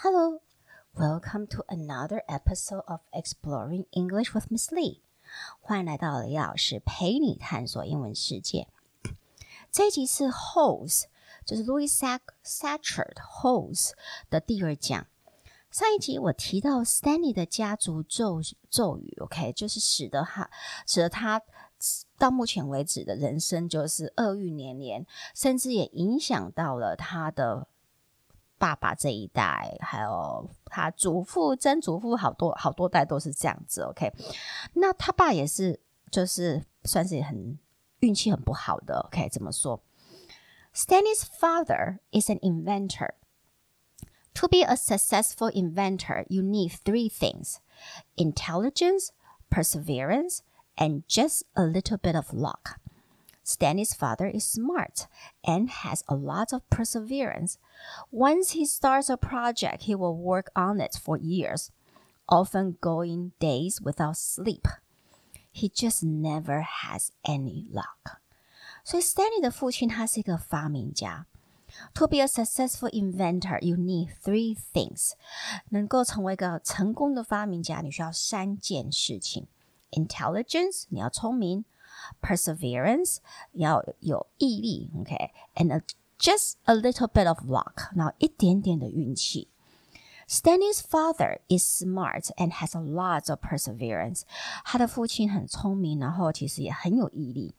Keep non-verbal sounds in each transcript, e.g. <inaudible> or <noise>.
Hello, welcome to another episode of Exploring English with Miss Lee。欢迎来到李老师陪你探索英文世界。这一集是 Holes，就是 Louis Sachar Holes 的第二讲。上一集我提到 Stanley 的家族咒咒语，OK，就是使得他使得他到目前为止的人生就是厄运连连，甚至也影响到了他的。爸爸这一代，还有他祖父、曾祖父，好多好多代都是这样子。OK，那他爸也是，就是算是很运气很不好的。OK，怎么说？Stanley's father is an inventor. To be a successful inventor, you need three things: intelligence, perseverance, and just a little bit of luck. Stanley's father is smart and has a lot of perseverance. Once he starts a project, he will work on it for years, often going days without sleep. He just never has any luck. 所以 Stanley 的父亲他是一个发明家。To be a successful inventor, you need three things. 能够成为一个成功的发明家，你需要三件事情：intelligence，你要聪明。 Perseverance 要有毅力，OK，and、okay? just a little bit of luck，然后一点点的运气。Stanley's father is smart and has a lot of perseverance。他的父亲很聪明，然后其实也很有毅力。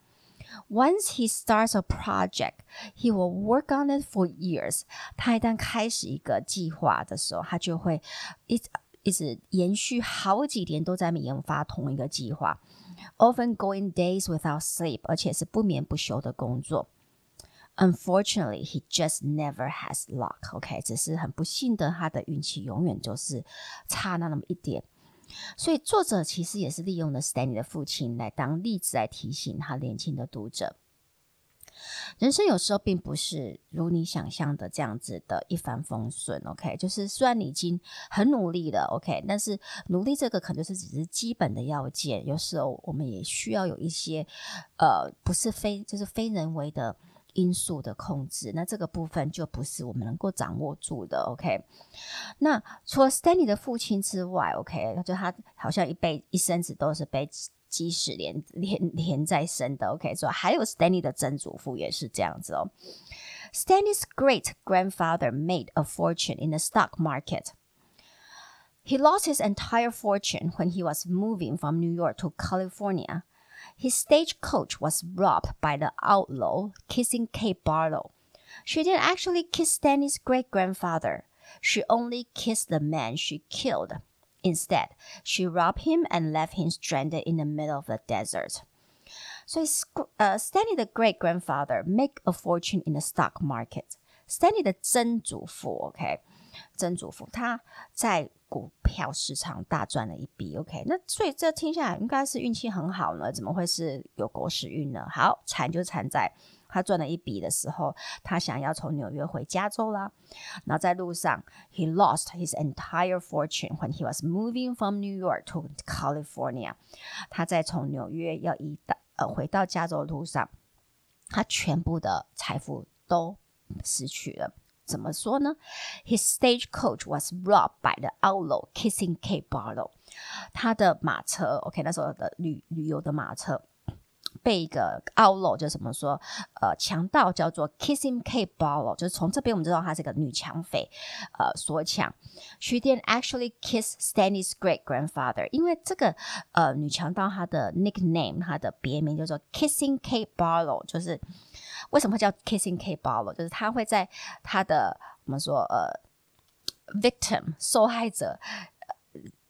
Once he starts a project, he will work on it for years。他一旦开始一个计划的时候，他就会一直一直延续好几年都在研发同一个计划。 Often going days without sleep，而且是不眠不休的工作。Unfortunately, he just never has luck. OK，只是很不幸的，他的运气永远就是差那那么一点。所以作者其实也是利用了 Stanley 的父亲来当例子来提醒他年轻的读者。人生有时候并不是如你想象的这样子的一帆风顺，OK？就是虽然你已经很努力了，OK？但是努力这个可能就是只是基本的要件，有时候我们也需要有一些呃，不是非就是非人为的因素的控制，那这个部分就不是我们能够掌握住的，OK？那除了 Stanley 的父亲之外，OK？就他好像一辈一生子都是被。鸡屎连连连在身的，OK，所以还有 Stanley <laughs> 的曾祖父也是这样子哦。Stanley's great grandfather made a fortune in the stock market. He lost his entire fortune when he was moving from New York to California. His stagecoach was robbed by the outlaw Kissing Kate Barlow. She didn't actually kiss Stanley's great grandfather. She only kissed the man she killed. Instead, she robbed him and left him stranded in the middle of the desert. 所以，呃，Stanley 的 great grandfather make a fortune in the stock market. Stanley 的曾祖父，OK，曾祖父他在股票市场大赚了一笔，OK。那所以这听下来应该是运气很好呢？怎么会是有狗屎运呢？好，惨就惨在。 他赚了一笔的时候，他想要从纽约回加州啦。然后在路上，he lost his entire fortune when he was moving from New York to California。他在从纽约要移到呃回到加州的路上，他全部的财富都失去了。怎么说呢？His stagecoach was robbed by the outlaw Kissing Kate Barlow。他的马车，OK，那时候的旅旅游的马车。被一个 outlaw 就怎么说？呃，强盗叫做 Kissing Kate Barlow，就是从这边我们知道她是个女抢匪，呃，所抢。She didn't actually kiss Stanley's great grandfather，因为这个呃女强盗她的 nickname，她的别名叫做 Kissing Kate Barlow，就是为什么叫 Kissing Kate Barlow？就是她会在她的我们说呃 victim 受害者。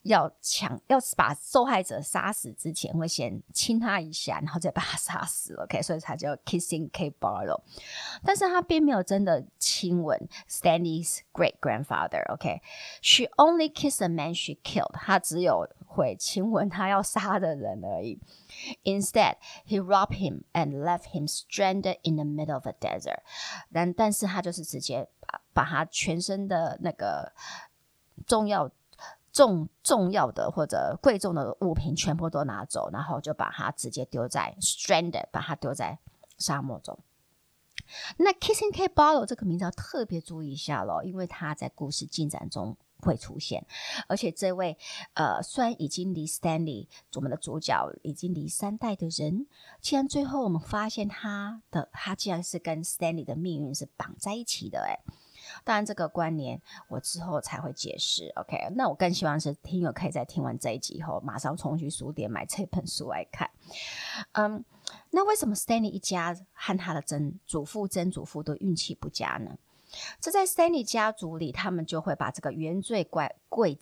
要抢要把受害者杀死之前，会先亲他一下，然后再把他杀死。OK，所以才叫 Kissing K Barlow。但是他并没有真的亲吻 Stanley's great grandfather。OK，she only kissed the man she killed。他只有会亲吻他要杀的人而已。Instead, he robbed him and left him stranded in the middle of the desert。但但是他就是直接把把他全身的那个重要。重重要的或者贵重的物品全部都拿走，然后就把它直接丢在 stranded，把它丢在沙漠中。那 Kissing Kate Barlow 这个名字要特别注意一下咯，因为他在故事进展中会出现，而且这位呃，虽然已经离 Stanley 我们的主角已经离三代的人，竟然最后我们发现他的他竟然是跟 Stanley 的命运是绑在一起的诶。当然，这个关联我之后才会解释。OK，那我更希望是听友可以在听完这一集以后，马上冲去书店买这本书来看。嗯，那为什么 Stanley 一家和他的曾祖父、曾祖父都运气不佳呢？这在 Stanley 家族里，他们就会把这个原罪怪怪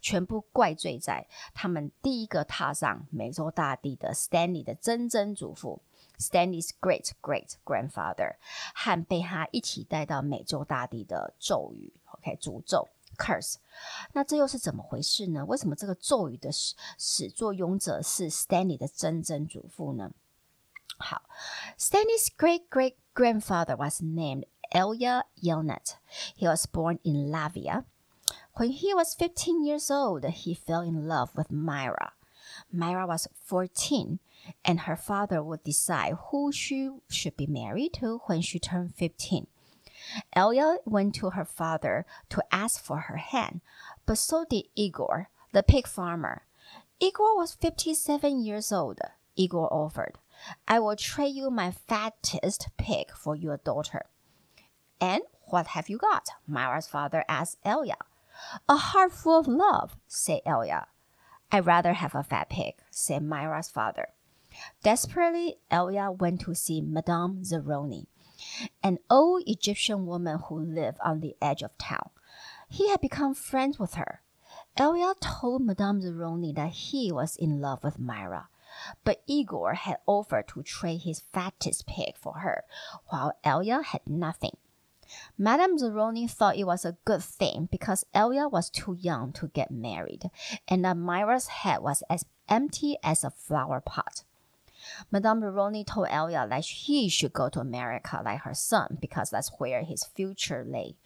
全部怪罪在他们第一个踏上美洲大地的 Stanley 的曾曾祖父。Stanley's great great grandfather 和被他一起带到美洲大地的咒语，OK，诅咒 curse。那这又是怎么回事呢？为什么这个咒语的始始作俑者是 Stanley 的曾曾祖父呢？好，Stanley's great great grandfather was named Elijah Yelnats. He was born in Lavia. When he was 15 years old, he fell in love with Myra. Myra was 14. and her father would decide who she should be married to when she turned 15. Elia went to her father to ask for her hand, but so did Igor, the pig farmer. Igor was 57 years old. Igor offered, I will trade you my fattest pig for your daughter. And what have you got? Myra's father asked Elia. A heart full of love, said Elia. I'd rather have a fat pig, said Myra's father. Desperately, Elia went to see Madame Zeroni, an old Egyptian woman who lived on the edge of town. He had become friends with her. Elia told Madame Zeroni that he was in love with Myra, but Igor had offered to trade his fattest pig for her, while Elia had nothing. Madame Zeroni thought it was a good thing because Elia was too young to get married, and that Myra's head was as empty as a flower pot. Madame Zeroni told Elia that he should go to America like her son because that's where his future lay.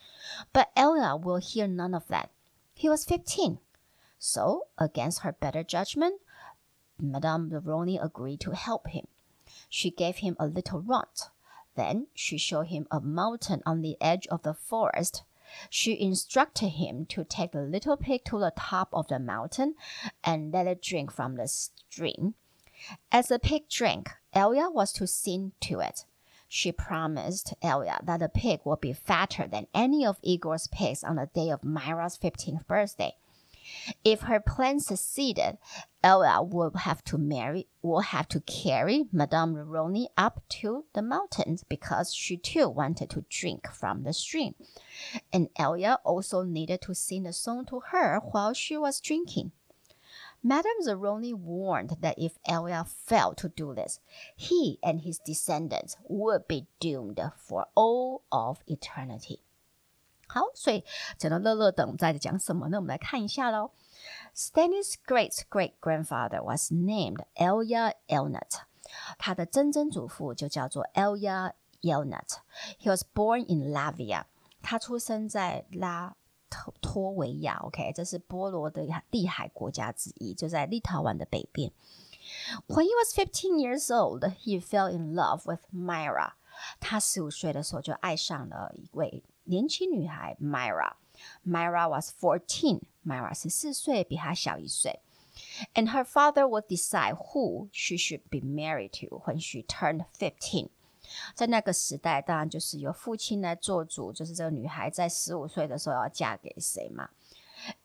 But Elia will hear none of that. He was 15. So, against her better judgment, Madame Zeroni agreed to help him. She gave him a little rod. Then she showed him a mountain on the edge of the forest. She instructed him to take the little pig to the top of the mountain and let it drink from the stream. As the pig drank, Elia was to sing to it. She promised Elia that the pig would be fatter than any of Igor's pigs on the day of Myra's 15th birthday. If her plan succeeded, Elia would have to marry, would have to carry Madame Zeroni up to the mountains because she too wanted to drink from the stream. And Elia also needed to sing a song to her while she was drinking. Madame Zeroni warned that if Elia failed to do this, he and his descendants would be doomed for all of eternity. 好，所以讲到乐乐等在讲什么呢？我们来看一下喽。Stanley's great great grandfather was named Elia Yelnats，他的曾曾祖父就叫做 Elia Yelnats。He was born in Lavia，他出生在拉。 托维亚，OK，这是波罗的地海国家之一，就在立陶宛的北边。When he was fifteen years old, he fell in love with Myra。他十五岁的时候就爱上了一位年轻女孩 Myra。Myra was fourteen。Myra 十四岁，比他小一岁。And her father would decide who she should be married to when she turned fifteen。 在那个时代，当然就是由父亲来做主，就是这个女孩在十五岁的时候要嫁给谁嘛。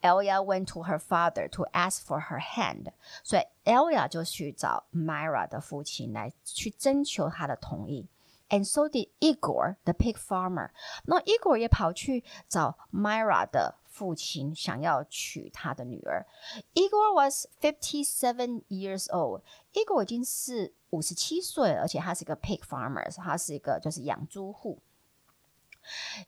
Elia went to her father to ask for her hand，所以 Elia 就去找 Myra 的父亲来去征求他的同意。And so did Igor, the pig farmer。那 Igor 也跑去找 Myra 的父亲，想要娶他的女儿。Igor was fifty-seven years old。Igor 已经是五十七岁，而且他是一个 pig farmer，他是一个就是养猪户。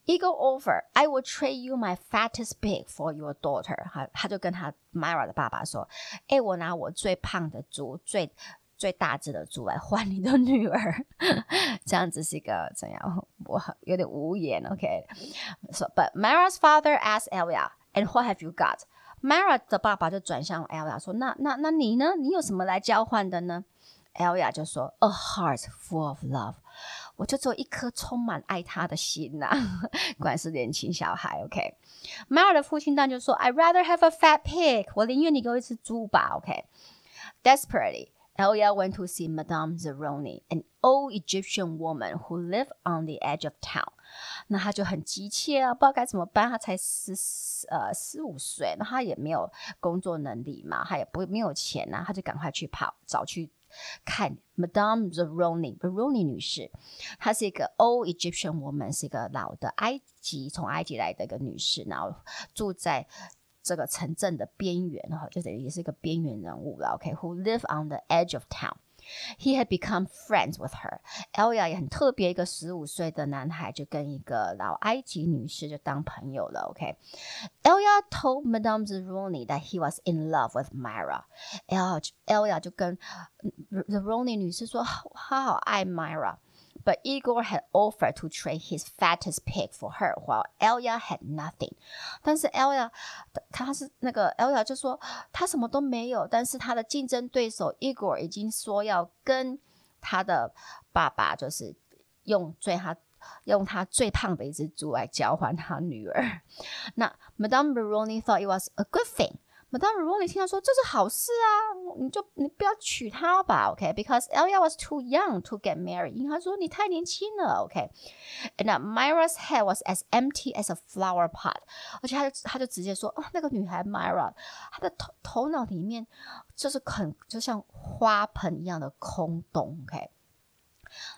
Igor offer, I will trade you my fattest pig for your daughter。他他就跟他 Myra 的爸爸说：“哎，我拿我最胖的猪，最 最大只的猪来换你的女儿。 ”这样子是一个怎样？我有点无言。OK，so <laughs> <laughs> but Myra's father asked Elia, and what have you got? Myra 的爸爸就转向 Elia 说：“那那那你呢？你有什么来交换的呢？” Elia 就说：“A heart full of love，我就只有一颗充满爱他的心呐、啊，果然是年轻小孩。”OK，Myra 的父亲当然就说：“I'd <laughs> rather have a fat pig，我宁愿你给我一只猪吧。”OK，desperately。 Elia went to see Madame Zeroni, an old Egyptian woman who lived on the edge of town. 那他就很急切啊，不知道该怎么办。他才十呃十五岁，那他也没有工作能力嘛，他也不没有钱呐、啊，他就赶快去跑找去看 Madame Zeroni, Zeroni 女士。她是一个 old Egyptian woman，是一个老的埃及从埃及来的一个女士，然后住在。这个城镇的边缘哈，就等于也是一个边缘人物了。OK，who、live on the edge of town. He had become friends with her. Elia 也很特别，一个十五岁的男孩就跟一个老埃及女士就当朋友了。OK，Elia、told Madame Zeroni that he was in love with Myra. Elia 就跟 Zeroni 女士说，他好爱 Myra。But Igor had offered to trade his fattest pig for her, while Elia had nothing. 但是 Elia 他是那个 Elia 就说他什么都没有，但是他的竞争对手 Igor 已经说要跟他的爸爸，就是用最他用他最胖的一只猪来交换他女儿。那 Madame Zeroni thought it was a good thing. 马当如果你听到说这是好事啊，你就你不要娶她吧，OK？Because、okay? Elia was too young to get married，因为他说你太年轻了，OK？And、okay? Myra's head was as empty as a flower pot，而且他就他就直接说，哦，那个女孩 Myra，她的头头脑里面就是很就像花盆一样的空洞，OK？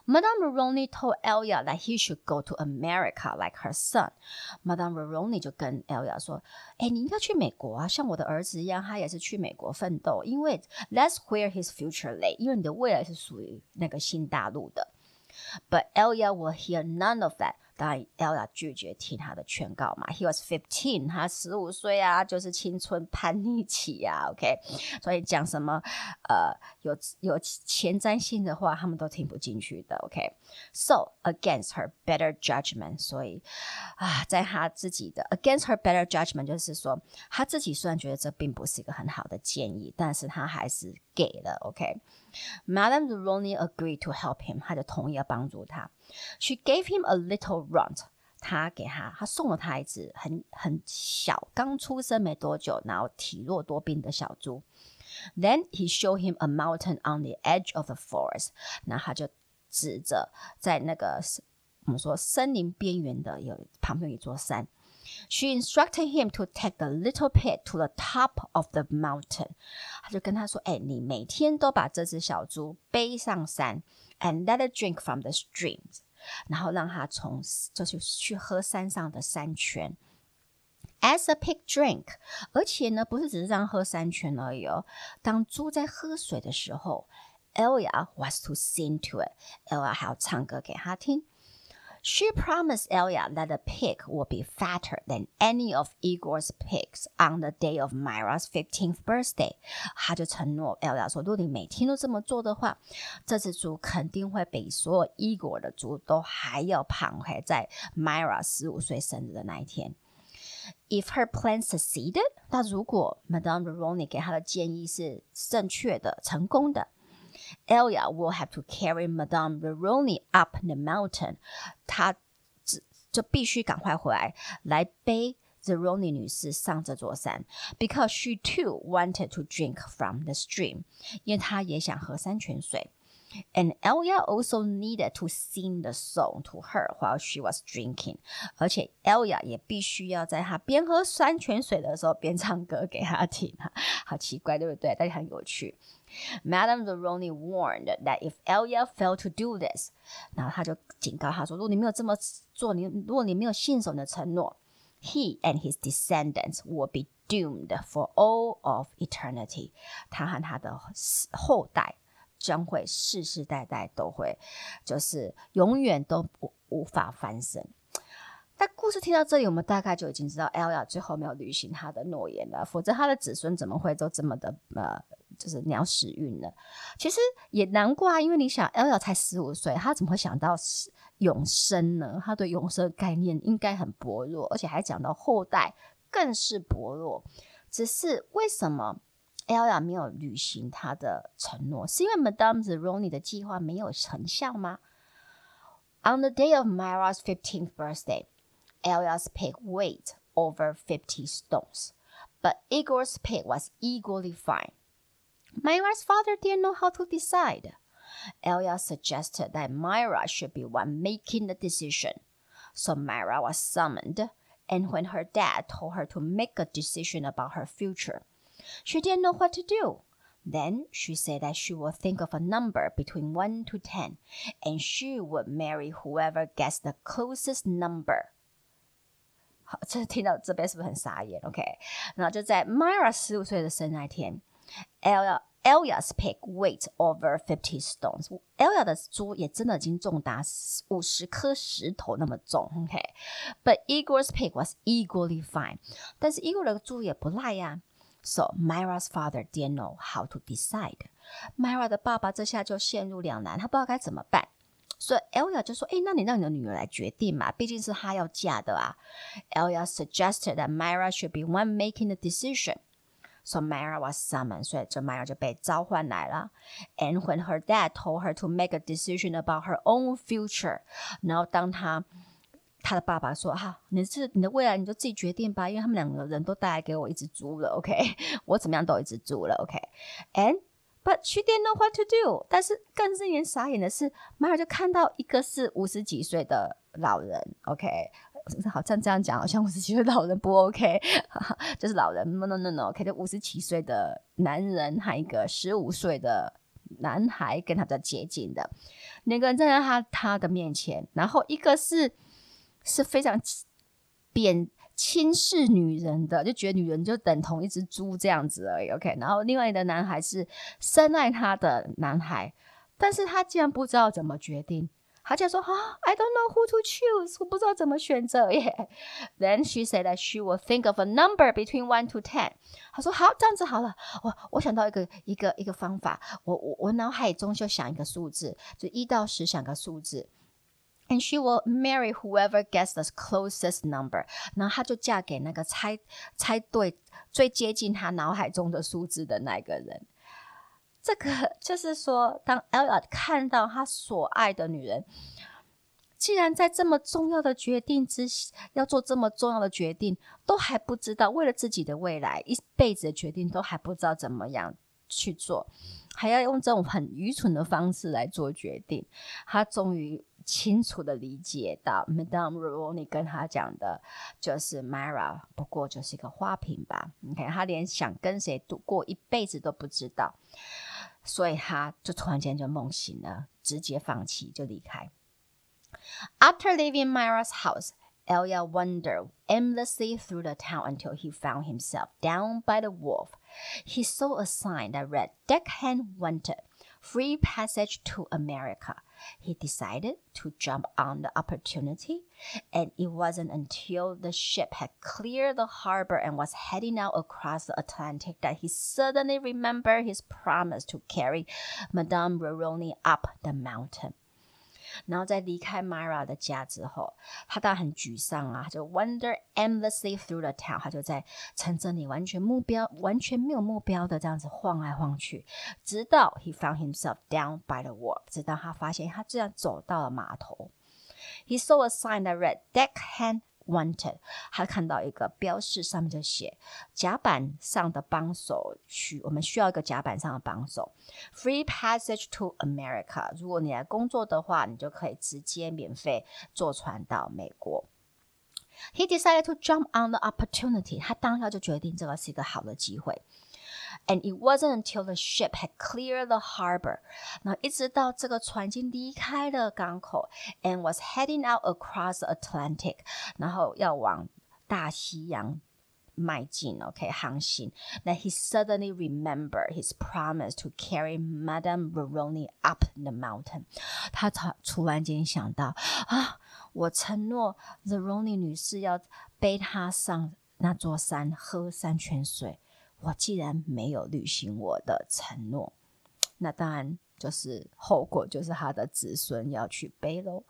，OK？Madame Zeroni told Elia that he should go to America like her son. Madame Zeroni 就跟 Elia 说：“哎，你应该去美国啊，像我的儿子一样，他也是去美国奋斗，因为 that's where his future lay，因为你的未来是属于那个新大陆的。” But Elia will hear none of that. 当然，Ella 拒绝听他的劝告嘛。He was fifteen，他十五岁啊，就是青春叛逆期啊。OK，所以讲什么呃有有前瞻性的话，他们都听不进去的。OK，so、against her better judgment，所以啊，在他自己的 against her better judgment，就是说他自己虽然觉得这并不是一个很好的建议，但是他还是给了。OK，Madame、okay? Roni agreed to help him，她就同意要帮助他。She gave him a little runt，他给他，他送了他一只很很小，刚出生没多久，然后体弱多病的小猪。Then he showed him a mountain on the edge of the forest，那他就指着在那个我们说森林边缘的有旁边有一座山。She instructed him to take the little pig to the top of the mountain，他就跟他说：“哎，你每天都把这只小猪背上山。” And let it drink from the streams，然后让它从就是去喝山上的山泉。As a pig drink，而且呢，不是只是这样喝山泉而已哦。当猪在喝水的时候，Elia was to sing to it，Elia 还要唱歌给他听。 She promised Elia that the pig would be fatter than any of Igor's pigs on the day of Myra's fifteenth birthday。她就承诺 Elia 说，如果你每天都这么做的话，这只猪肯定会比所有 Igor 的猪都还要胖。还在 Myra 十五岁生日的那一天。If her plan succeeded，那如果 Madame Roni 给她的建议是正确的、成功的。Elia will have to carry Madame Zeroni up the mountain。他只就必须赶快回来，来背 Zeroni 女士上这座山，because she too wanted to drink from the stream。因为她也想喝山泉水。And Elia also needed to sing the song to her while she was drinking。而且 Elia 也必须要在她边喝山泉水的时候边唱歌给她听。好奇怪，对不对？但是很有趣。 Madame Zeroni warned that if Elia failed to do this，然后他就警告他说：“如果你没有这么做，你如果你没有信守你的承诺，he and his descendants will be doomed for all of eternity。他和他的后代将会世世代代都会，就是永远都无无法翻身。”但故事听到这里，我们大概就已经知道 Elia 最后没有履行他的诺言了，否则他的子孙怎么会都这么的呃？就是鸟屎运了，其实也难怪，因为你想，Elia 才十五岁，他怎么会想到永生呢？他对永生的概念应该很薄弱，而且还讲到后代更是薄弱。只是为什么 Ella 没有履行她的承诺，是因为 Madame Zeroni 的计划没有成效吗？On the day of Myra's fifteenth birthday, Ella's pig weighed over fifty stones, but Igor's pig was equally fine. Myra's father didn't know how to decide. Ella suggested that Myra should be one making the decision. So Myra was summoned, and when her dad told her to make a decision about her future, she didn't know what to do. Then she said that she would think of a number between 1 to 10, and she would marry whoever gets the closest number. <laughs> 好，这听到这边是不是很傻眼？OK，然后就在 Myra 十五岁的生日那天 ，Ella Ella's pig weighed over fifty stones. Ella 的猪也真的已经重达五十颗石头那么重。OK，but、okay? Igor's pig was equally fine. 但是 Igor 的猪也不赖呀。So Myra's father didn't know how to decide. Myra 的爸爸这下就陷入两难，他不知道该怎么办。所以 Ella 就说：“哎，那你让你的女儿来决定嘛，毕竟是她要嫁的啊。” Ella suggested that Myra should be one making the decision. So Myra was summoned，所以这 Myra 就被召唤来了。And when her dad told her to make a decision about her own future，然后当他他的爸爸说：“哈、你是你的未来，你就自己决定吧，因为他们两个人都带来给我一只猪了，OK？我怎么样都一只猪了，OK？And but she didn't know what to do。但是更令人傻眼的是，Myra 就看到一个是五十几岁的老人，OK？好像这样讲，好像五十几岁老人不 OK，<laughs> 就是老人 no no no no，OK，就五十七岁的男人和一个十五岁的男孩跟他比较接近的，两个人站在他他的面前，然后一个是是非常贬轻视女人的，就觉得女人就等同一只猪这样子而已，OK，然后另外一个男孩是深爱他的男孩，但是他竟然不知道怎么决定。他就说：“啊，I don't know who to choose，我不知道怎么选择耶。” Then she said that she will think of a number between one to ten。他说：“好，这样子好了，我我想到一个一个一个方法，我我我脑海中就想一个数字，就一到十想个数字。And she will marry whoever gets the closest number。然后她就嫁给那个猜猜对最接近她脑海中的数字的那个人。” 这个 <laughs> 就是说，当 Ella 看到他所爱的女人，既然在这么重要的决定之要做这么重要的决定，都还不知道为了自己的未来一辈子的决定都还不知道怎么样去做，还要用这种很愚蠢的方式来做决定，他终于。清楚的理解到，Madame Zeroni 跟他讲的，就是 Myra 不过就是一个花瓶吧。OK，他连想跟谁度过一辈子都不知道，所以他就突然间就梦醒了，直接放弃就离开。After leaving Myra's house, Ella wandered aimlessly through the town until he found himself down by the wharf. He saw a sign that read "Deckhand Wanted, Free Passage to America." He decided to jump on the opportunity, and it wasn't until the ship had cleared the harbor and was heading out across the Atlantic that he suddenly remembered his promise to carry Madame Zeroni up the mountain. 然后在离开 Myra 的家之后，他当然很沮丧啊，就 wander aimlessly through the town，他就在城镇里完全目标完全没有目标的这样子晃来晃去，直到 he found himself down by the wharf，直到他发现他居然走到了码头。He saw a sign that read "Deckhand Wanted，他看到一个标示，上面就写甲板上的帮手需我们需要一个甲板上的帮手，Free passage to America。如果你来工作的话，你就可以直接免费坐船到美国。He decided to jump on the opportunity。他当下就决定这个是一个好的机会。And it wasn't until the ship had cleared the harbor，那一直到这个船已经离开了港口，and was heading out across the Atlantic，然后要往大西洋迈进，OK，航行。那 he suddenly remembered his promise to carry Madame Zeroni up the mountain。他突突然间想到啊，我承诺 Zeroni 女士要背她上那座山，喝山泉水。 我既然没有履行我的承诺，那当然就是后果，就是他的子孙要去背喽。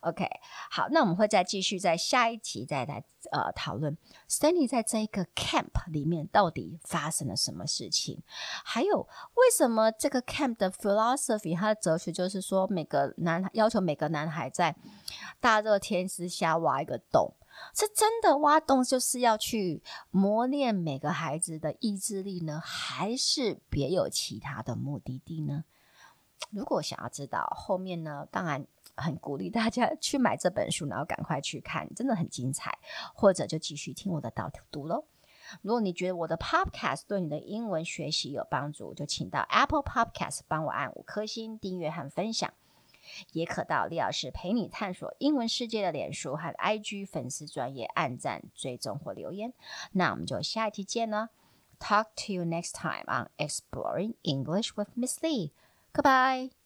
OK，好，那我们会再继续在下一集再来呃讨论 Stanley 在这一个 camp 里面到底发生了什么事情，还有为什么这个 camp 的 philosophy，它的哲学就是说每个男要求每个男孩在大热天之下挖一个洞，是真的挖洞就是要去磨练每个孩子的意志力呢，还是别有其他的目的地呢？如果想要知道后面呢，当然很鼓励大家去买这本书，然后赶快去看，真的很精彩。或者就继续听我的导读喽。如果你觉得我的 Podcast 对你的英文学习有帮助，就请到 Apple Podcast 帮我按五颗星订阅和分享，也可到李老师陪你探索英文世界的脸书和 IG 粉丝专业按赞、追踪或留言。那我们就下一期见了，Talk to you next time on Exploring English with Miss Lee。Goodbye